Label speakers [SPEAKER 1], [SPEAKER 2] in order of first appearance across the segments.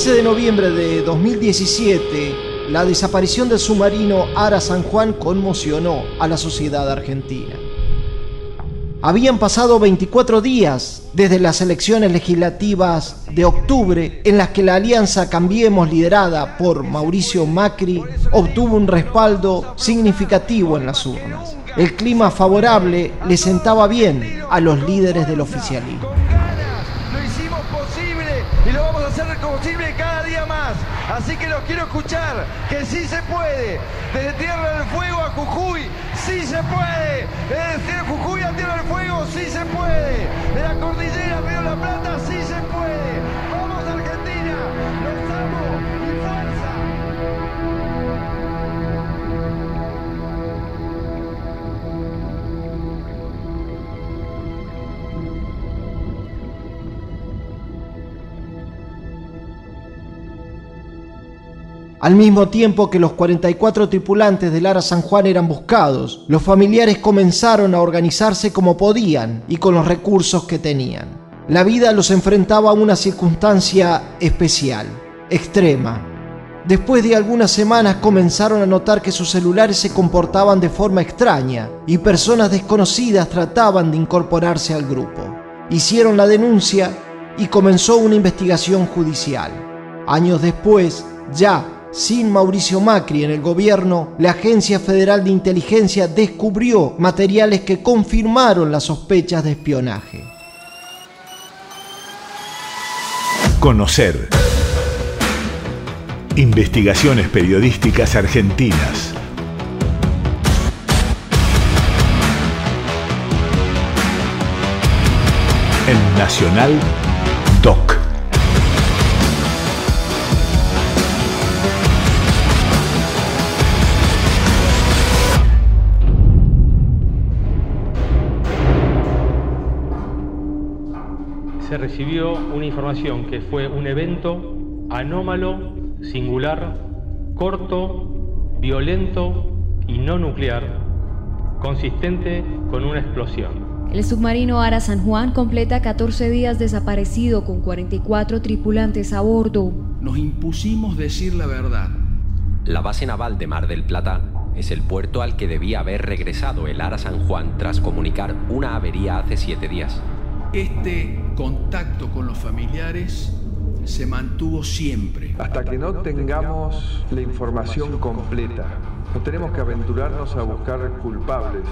[SPEAKER 1] El 15 de noviembre de 2017, la desaparición del submarino Ara San Juan conmocionó a la sociedad argentina. Habían pasado 24 días desde las elecciones legislativas de octubre en las que la alianza Cambiemos liderada por Mauricio Macri obtuvo un respaldo significativo en las urnas. El clima favorable le sentaba bien a los líderes del oficialismo.
[SPEAKER 2] Lo hicimos posible y lo vamos a hacer posible cada día más. Así que los quiero escuchar, que sí se puede. Desde Tierra del Fuego a Jujuy, sí se puede. Desde Jujuy a Tierra del Fuego, sí se puede. De la cordillera a Río La Plata, sí se puede.
[SPEAKER 1] Al mismo tiempo que los 44 tripulantes del Ara San Juan eran buscados, los familiares comenzaron a organizarse como podían y con los recursos que tenían. La vida los enfrentaba a una circunstancia especial, extrema. Después de algunas semanas comenzaron a notar que sus celulares se comportaban de forma extraña y personas desconocidas trataban de incorporarse al grupo. Hicieron la denuncia y comenzó una investigación judicial. Años después, ya sin Mauricio Macri en el gobierno, la Agencia Federal de Inteligencia descubrió materiales que confirmaron las sospechas de espionaje.
[SPEAKER 3] Conocer. Investigaciones periodísticas argentinas. En Nacional
[SPEAKER 4] se recibió una información que fue un evento anómalo, singular, corto, violento y no nuclear, consistente con una explosión.
[SPEAKER 5] El submarino Ara San Juan completa 14 días desaparecido con 44 tripulantes a bordo.
[SPEAKER 6] Nos impusimos decir la verdad.
[SPEAKER 7] La base naval de Mar del Plata es el puerto al que debía haber regresado el Ara San Juan tras comunicar una avería hace siete días.
[SPEAKER 6] Este contacto con los familiares se mantuvo siempre.
[SPEAKER 8] Hasta que no tengamos la información completa, no tenemos que aventurarnos a buscar culpables,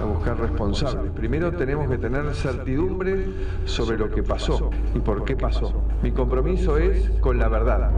[SPEAKER 8] a buscar responsables. Primero tenemos que tener certidumbre sobre lo que pasó y por qué pasó. Mi compromiso es con la verdad.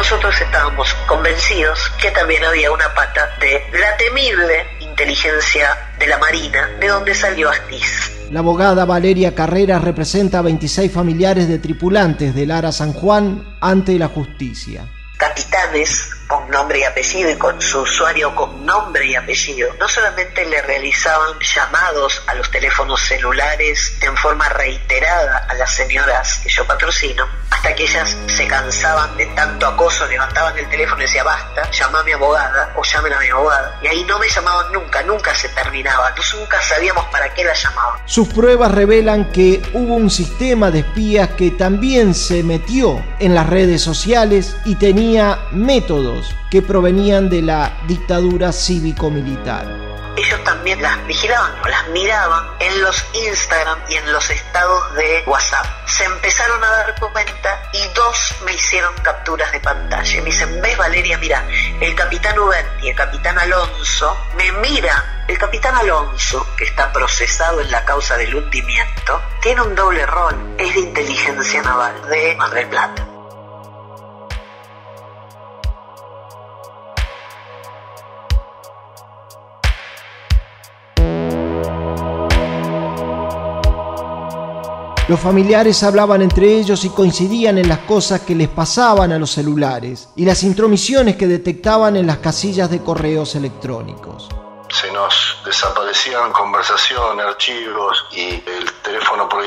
[SPEAKER 9] nosotros estábamos convencidos que también había una pata de la temible inteligencia de la Marina, de donde salió Astiz.
[SPEAKER 1] La abogada Valeria Carreras representa a 26 familiares de tripulantes del Ara San Juan ante la justicia.
[SPEAKER 9] Capitanes con nombre y apellido y con su usuario con nombre y apellido, no solamente le realizaban llamados a los teléfonos celulares en forma reiterada a las señoras que yo patrocino, hasta que ellas se cansaban de tanto acoso, levantaban el teléfono y decían basta, llama a mi abogada o llamen a mi abogada. Y ahí no me llamaban nunca, nunca se terminaba, nosotros nunca sabíamos para qué la llamaban.
[SPEAKER 1] Sus pruebas revelan que hubo un sistema de espías que también se metió en las redes sociales y tenía métodos que provenían de la dictadura cívico-militar
[SPEAKER 9] ellos también las vigilaban las miraban en los Instagram y en los estados de WhatsApp. Se empezaron a dar cuenta y dos me hicieron capturas de pantalla. Me dicen, ves Valeria, mira, el capitán Uberti el capitán Alonso me miran. El capitán Alonso, que está procesado en la causa del hundimiento, tiene un doble rol. Es de inteligencia naval de Mar del Plata.
[SPEAKER 1] Los familiares hablaban entre ellos y coincidían en las cosas que les pasaban a los celulares y las intromisiones que detectaban en las casillas de correos electrónicos.
[SPEAKER 10] se nos desaparecían conversaciones, archivos y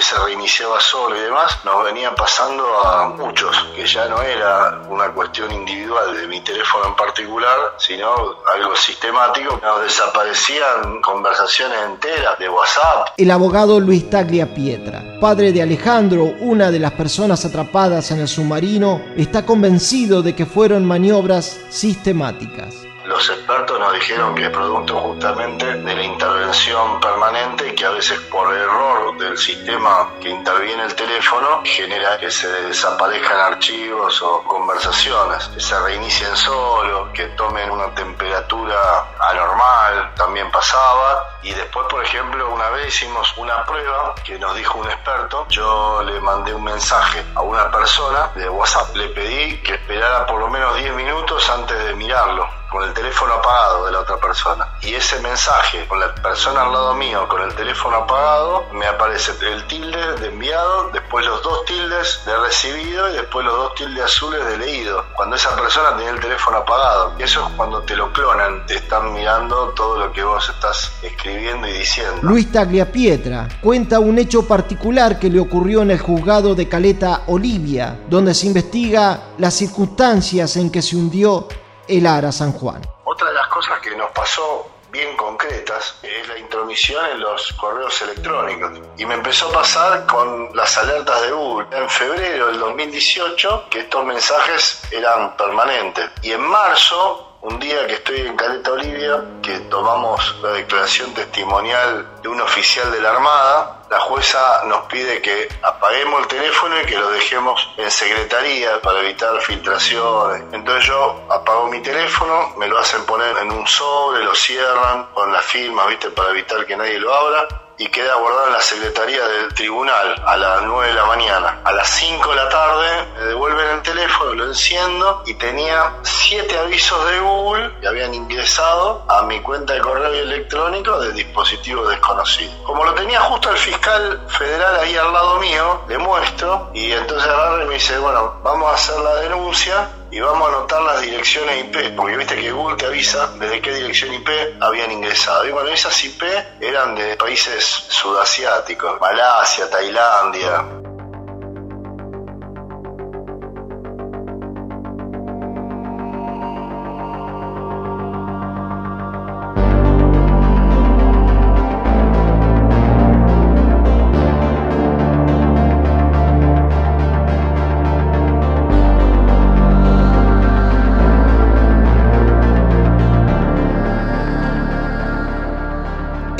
[SPEAKER 10] se reiniciaba solo y demás, nos venía pasando a muchos, que ya no era una cuestión individual de mi teléfono en particular, sino algo sistemático. Nos desaparecían conversaciones enteras de WhatsApp.
[SPEAKER 1] El abogado Luis Taglia Pietra, padre de Alejandro, una de las personas atrapadas en el submarino, está convencido de que fueron maniobras sistemáticas.
[SPEAKER 10] Los expertos nos dijeron que es producto justamente de la intervención permanente que a veces por error del sistema que interviene el teléfono genera que se desaparezcan archivos o conversaciones, que se reinicien solo, que tomen una temperatura anormal, también pasaba. Y después, por ejemplo, una vez hicimos una prueba que nos dijo un experto, yo le mandé un mensaje a una persona de WhatsApp, le pedí que esperara por lo menos 10 minutos antes de mirarlo con el teléfono apagado de la otra persona. Y ese mensaje con la persona al lado mío con el teléfono apagado, me aparece el tilde de enviado, después los dos tildes de recibido y después los dos tildes azules de leído. Cuando esa persona tiene el teléfono apagado. Eso es cuando te lo clonan, te están mirando todo lo que vos estás escribiendo y diciendo.
[SPEAKER 1] Luis Tagliapietra cuenta un hecho particular que le ocurrió en el juzgado de Caleta Olivia, donde se investiga las circunstancias en que se hundió el Ara San Juan.
[SPEAKER 10] Otra de las cosas que nos pasó bien concretas es la intromisión en los correos electrónicos. Y me empezó a pasar con las alertas de Google. En febrero del 2018 que estos mensajes eran permanentes. Y en marzo un día que estoy en Caleta Olivia, que tomamos la declaración testimonial de un oficial de la Armada, la jueza nos pide que apaguemos el teléfono y que lo dejemos en secretaría para evitar filtraciones. Entonces yo apago mi teléfono, me lo hacen poner en un sobre, lo cierran con la firma, ¿viste? Para evitar que nadie lo abra y queda guardado en la secretaría del tribunal a las 9 de la mañana. A las 5 de la tarde me devuelven el teléfono, lo enciendo y tenía 7 avisos de Google que habían ingresado a mi cuenta de correo electrónico de dispositivos desconocidos. Como lo tenía justo el fiscal federal ahí al lado mío, le muestro y entonces agarra y me dice, bueno, vamos a hacer la denuncia y vamos a anotar las direcciones IP, porque viste que Google te avisa desde qué dirección IP habían ingresado. Y bueno, esas IP eran de países sudasiáticos, Malasia, Tailandia.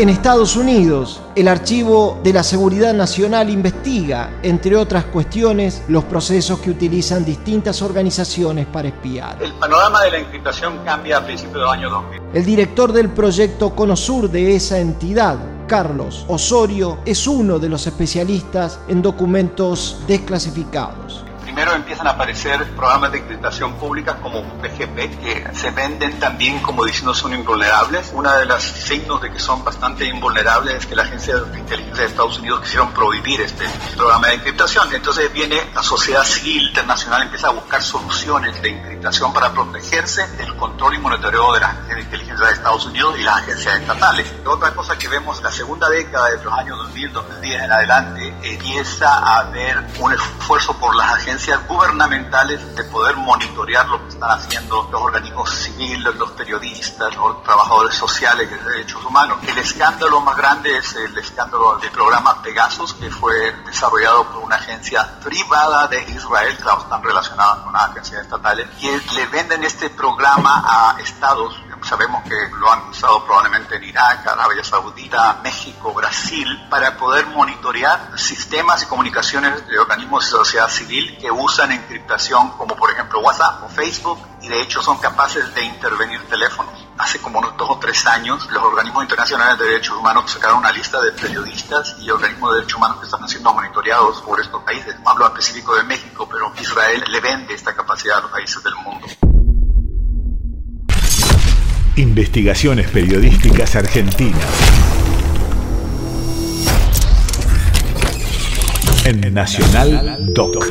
[SPEAKER 1] En Estados Unidos, el Archivo de la Seguridad Nacional investiga, entre otras cuestiones, los procesos que utilizan distintas organizaciones para espiar.
[SPEAKER 11] El panorama de la encriptación cambia a principios del año 2000.
[SPEAKER 1] El director del proyecto Conosur de esa entidad, Carlos Osorio, es uno de los especialistas en documentos desclasificados.
[SPEAKER 11] Primero empiezan a aparecer programas de encriptación pública como PGP que se venden también como diciendo son invulnerables. Una de los signos de que son bastante invulnerables es que la agencia de inteligencia de Estados Unidos quisieron prohibir este programa de encriptación. Entonces viene la sociedad civil internacional empieza a buscar soluciones de encriptación para protegerse del control y monitoreo de la agencia de inteligencia de Estados Unidos y las agencias estatales. Otra cosa que vemos la segunda década de los años 2000, 2010 en adelante empieza a haber un esfuerzo por las agencias gubernamentales de poder monitorear lo que están haciendo los organismos civiles, los periodistas, los trabajadores sociales de derechos humanos. El escándalo más grande es el escándalo del programa Pegasus, que fue desarrollado por una agencia privada de Israel, que están relacionadas con las agencias estatales, y le venden este programa a estados sabemos que lo han usado probablemente en Irak, Arabia Saudita, México, Brasil, para poder monitorear sistemas y comunicaciones de organismos de sociedad civil que usan encriptación como por ejemplo WhatsApp o Facebook y de hecho son capaces de intervenir teléfonos. Hace como unos dos o tres años los organismos internacionales de derechos humanos sacaron una lista de periodistas y organismos de derechos humanos que están siendo monitoreados por estos países. Hablo específico de México, pero Israel le vende esta capacidad a los países del mundo.
[SPEAKER 3] Investigaciones Periodísticas Argentinas. En Nacional Doc.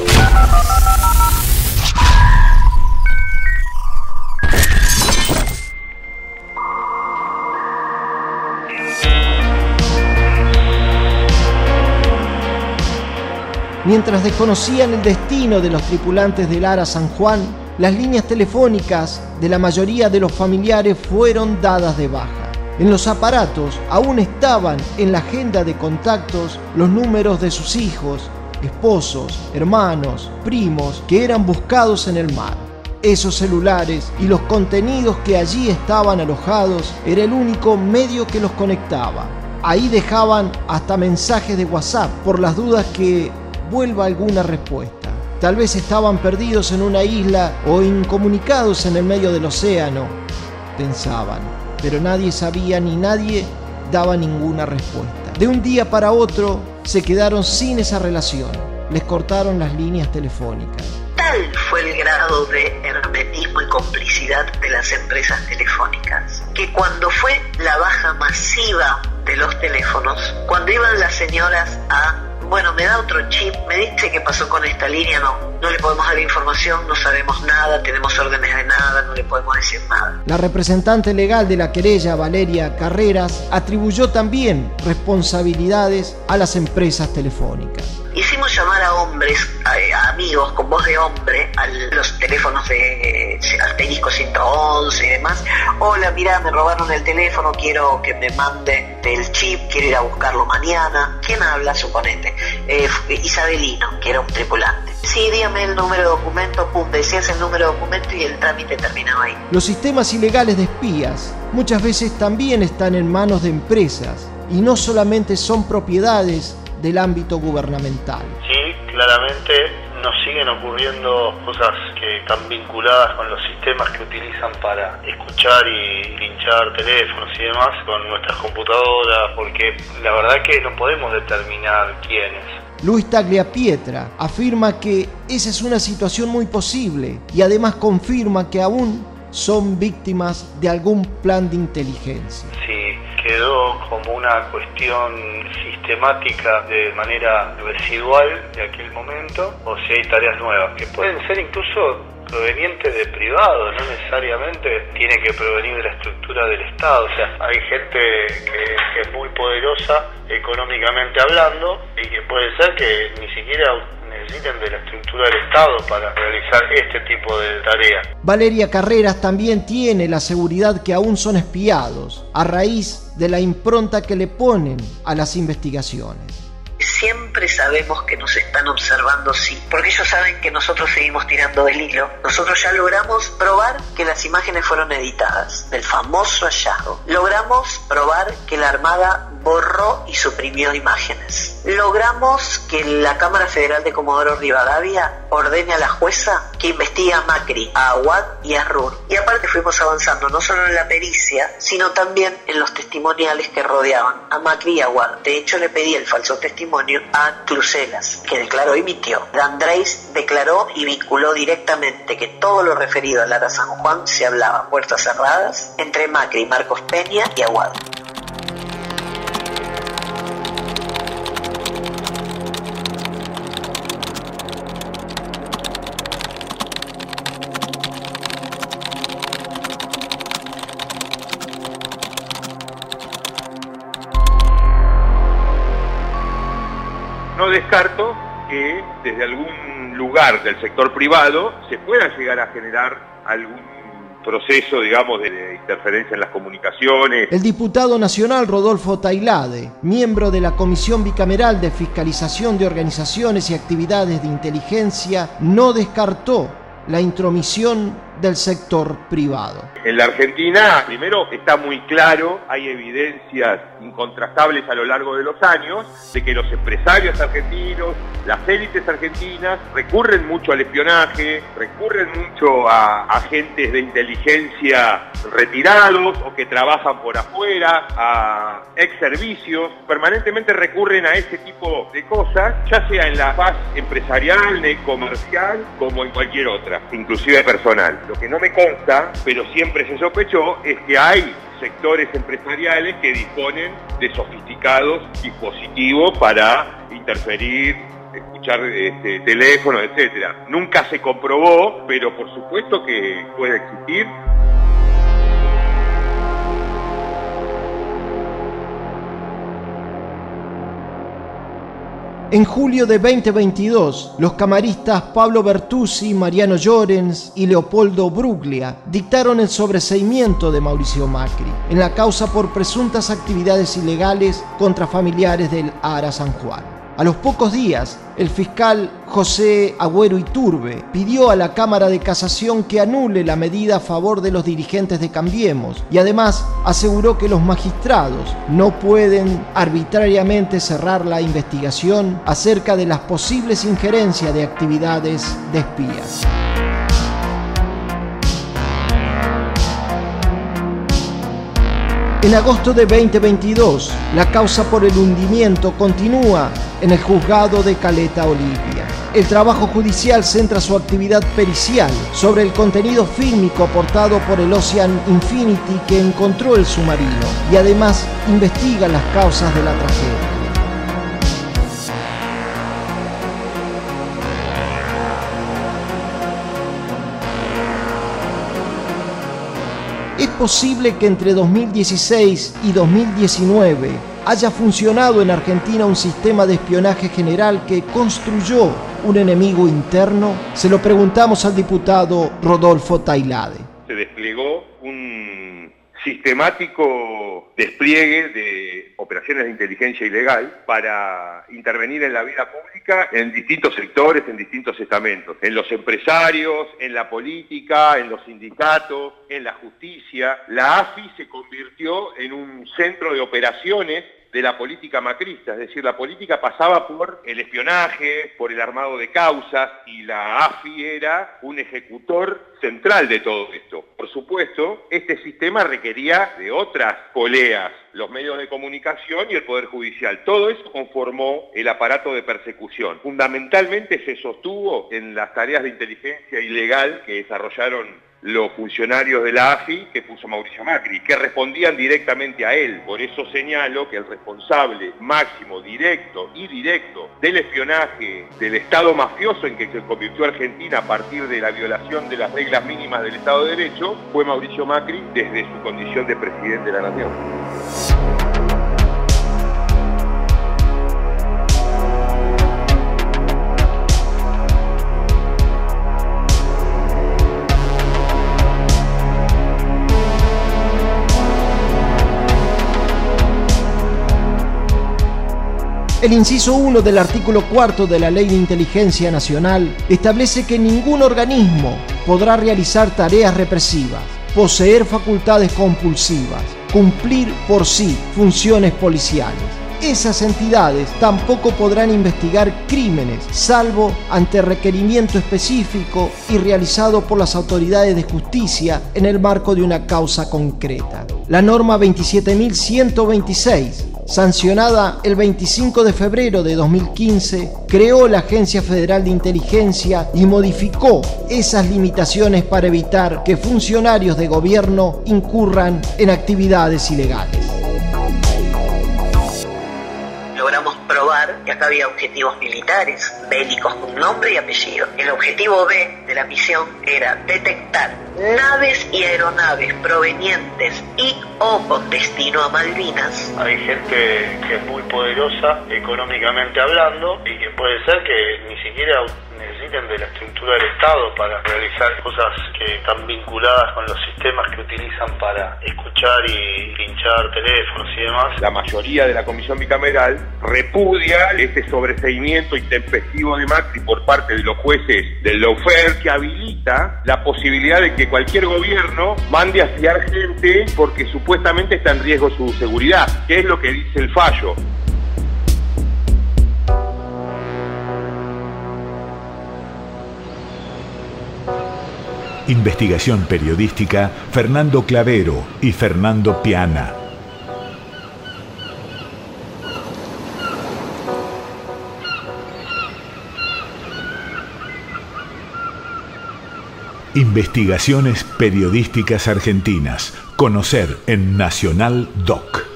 [SPEAKER 1] Mientras desconocían el destino de los tripulantes del Ara San Juan, las líneas telefónicas de la mayoría de los familiares fueron dadas de baja. En los aparatos aún estaban en la agenda de contactos los números de sus hijos, esposos, hermanos, primos que eran buscados en el mar. Esos celulares y los contenidos que allí estaban alojados era el único medio que los conectaba. Ahí dejaban hasta mensajes de WhatsApp por las dudas que vuelva alguna respuesta. Tal vez estaban perdidos en una isla o incomunicados en el medio del océano, pensaban, pero nadie sabía ni nadie daba ninguna respuesta. De un día para otro se quedaron sin esa relación, les cortaron las líneas telefónicas.
[SPEAKER 9] Tal fue el grado de hermetismo y complicidad de las empresas telefónicas, que cuando fue la baja masiva de los teléfonos, cuando iban las señoras a bueno, me da otro chip, me dice qué pasó con esta línea, no, no le podemos dar información, no sabemos nada, tenemos órdenes de nada, no le podemos decir nada.
[SPEAKER 1] La representante legal de la querella, Valeria Carreras, atribuyó también responsabilidades a las empresas telefónicas.
[SPEAKER 9] Hicimos llamar a hombres, a, amigos con voz de hombre, a los teléfonos de asterisco 111 y demás. Hola, mira, me robaron el teléfono, quiero que me mande el chip, quiero ir a buscarlo mañana. ¿Quién habla? Suponete. Eh, Isabelino, que era un tripulante. Sí, dígame el número de documento, pum, decías el número de documento y el trámite terminaba ahí.
[SPEAKER 1] Los sistemas ilegales de espías muchas veces también están en manos de empresas y no solamente son propiedades del ámbito gubernamental.
[SPEAKER 12] Sí, claramente nos siguen ocurriendo cosas que están vinculadas con los sistemas que utilizan para escuchar y linchar teléfonos y demás con nuestras computadoras, porque la verdad que no podemos determinar quiénes.
[SPEAKER 1] Luis Tagliapietra afirma que esa es una situación muy posible y además confirma que aún son víctimas de algún plan de inteligencia.
[SPEAKER 12] Sí, como una cuestión sistemática de manera residual de aquel momento, o si hay tareas nuevas, que pueden ser incluso provenientes de privado, no necesariamente tiene que provenir de la estructura del Estado. O sea, hay gente que, que es muy poderosa económicamente hablando y que puede ser que ni siquiera necesiten de la estructura del Estado para realizar este tipo de tareas.
[SPEAKER 1] Valeria Carreras también tiene la seguridad que aún son espiados a raíz de la impronta que le ponen a las investigaciones
[SPEAKER 9] siempre sabemos que nos están observando, sí, porque ellos saben que nosotros seguimos tirando del hilo. Nosotros ya logramos probar que las imágenes fueron editadas del famoso hallazgo. Logramos probar que la Armada borró y suprimió imágenes. Logramos que la Cámara Federal de Comodoro Rivadavia ordene a la jueza que investigue a Macri, a Aguad y a Rur. Y aparte fuimos avanzando no solo en la pericia, sino también en los testimoniales que rodeaban a Macri y a Aguad. De hecho, le pedí el falso testimonio a Crucelas, que declaró y mintió. Andrés declaró y vinculó directamente que todo lo referido a Lara San Juan se hablaba a puertas cerradas entre Macri, Marcos Peña y Aguad.
[SPEAKER 13] Desde algún lugar del sector privado se pueda llegar a generar algún proceso, digamos, de, interferencia en las comunicaciones.
[SPEAKER 1] El diputado nacional Rodolfo Tailade, miembro de la Comisión Bicameral de Fiscalización de Organizaciones y Actividades de Inteligencia, no descartó la intromisión del sector privado.
[SPEAKER 13] En la Argentina, primero, está muy claro, hay evidencias incontrastables a lo largo de los años de que los empresarios argentinos, las élites argentinas, recurren mucho al espionaje, recurren mucho a agentes de inteligencia retirados o que trabajan por afuera, a ex servicios, permanentemente recurren a ese tipo de cosas, ya sea en la faz empresarial, comercial, como en cualquier otra, inclusive personal. Lo que no me consta, pero siempre se sospechó, es que hay sectores empresariales que disponen de sofisticados dispositivos para interferir, escuchar este, teléfonos, etcétera. Nunca se comprobó, pero por supuesto que puede existir.
[SPEAKER 1] En julio de 2022, los camaristas Pablo Bertuzzi, Mariano Llorens y Leopoldo Bruglia dictaron el sobreseimiento de Mauricio Macri en la causa por presuntas actividades ilegales contra familiares del Ara San Juan. A los pocos días, el fiscal José Agüero Iturbe pidió a la Cámara de Casación que anule la medida a favor de los dirigentes de Cambiemos y además aseguró que los magistrados no pueden arbitrariamente cerrar la investigación acerca de las posibles injerencias de actividades de espías. En agosto de 2022, la causa por el hundimiento continúa en el juzgado de Caleta Olivia. El trabajo judicial centra su actividad pericial sobre el contenido fílmico aportado por el Ocean Infinity que encontró el submarino y además investiga las causas de la tragedia. Posible que entre 2016 y 2019 haya funcionado en Argentina un sistema de espionaje general que construyó un enemigo interno? Se lo preguntamos al diputado Rodolfo Tailade.
[SPEAKER 13] Se desplegó un sistemático despliegue de operaciones de inteligencia ilegal para intervenir en la vida pública en distintos sectores, en distintos estamentos, en los empresarios, en la política, en los sindicatos, en la justicia. La AFI se convirtió en un centro de operaciones de la política macrista, es decir, la política pasaba por el espionaje, por el armado de causas y la AFI era un ejecutor central de todo esto. Por supuesto, este sistema requería de otras poleas, los medios de comunicación y el Poder Judicial. Todo eso conformó el aparato de persecución. Fundamentalmente se sostuvo en las tareas de inteligencia ilegal que desarrollaron los funcionarios de la AFI que puso Mauricio Macri, que respondían directamente a él. Por eso señalo que el responsable máximo, directo y directo del espionaje del Estado mafioso en que se convirtió Argentina a partir de la violación de las reglas mínimas del Estado de Derecho fue Mauricio Macri desde su condición de presidente de la Nación.
[SPEAKER 1] El inciso 1 del artículo 4 de la Ley de Inteligencia Nacional establece que ningún organismo podrá realizar tareas represivas, poseer facultades compulsivas, cumplir por sí funciones policiales. Esas entidades tampoco podrán investigar crímenes, salvo ante requerimiento específico y realizado por las autoridades de justicia en el marco de una causa concreta. La norma 27.126 sancionada el 25 de febrero de 2015, creó la Agencia Federal de Inteligencia y modificó esas limitaciones para evitar que funcionarios de gobierno incurran en actividades ilegales.
[SPEAKER 9] Había objetivos militares, bélicos con nombre y apellido. El objetivo B de la misión era detectar naves y aeronaves provenientes y o con destino a Malvinas.
[SPEAKER 12] Hay gente que es muy poderosa económicamente hablando y que puede ser que ni siquiera necesiten de la estructura del Estado para realizar cosas que están vinculadas con los sistemas que utilizan para escuchar y pinchar teléfonos y demás.
[SPEAKER 13] La mayoría de la comisión bicameral repudia este sobreseimiento intempestivo de Macri por parte de los jueces del lawfare que habilita la posibilidad de que cualquier gobierno mande a fiar gente porque supuestamente está en riesgo su seguridad, que es lo que dice el fallo.
[SPEAKER 3] Investigación periodística Fernando Clavero y Fernando Piana. Investigaciones periodísticas argentinas. Conocer en Nacional Doc.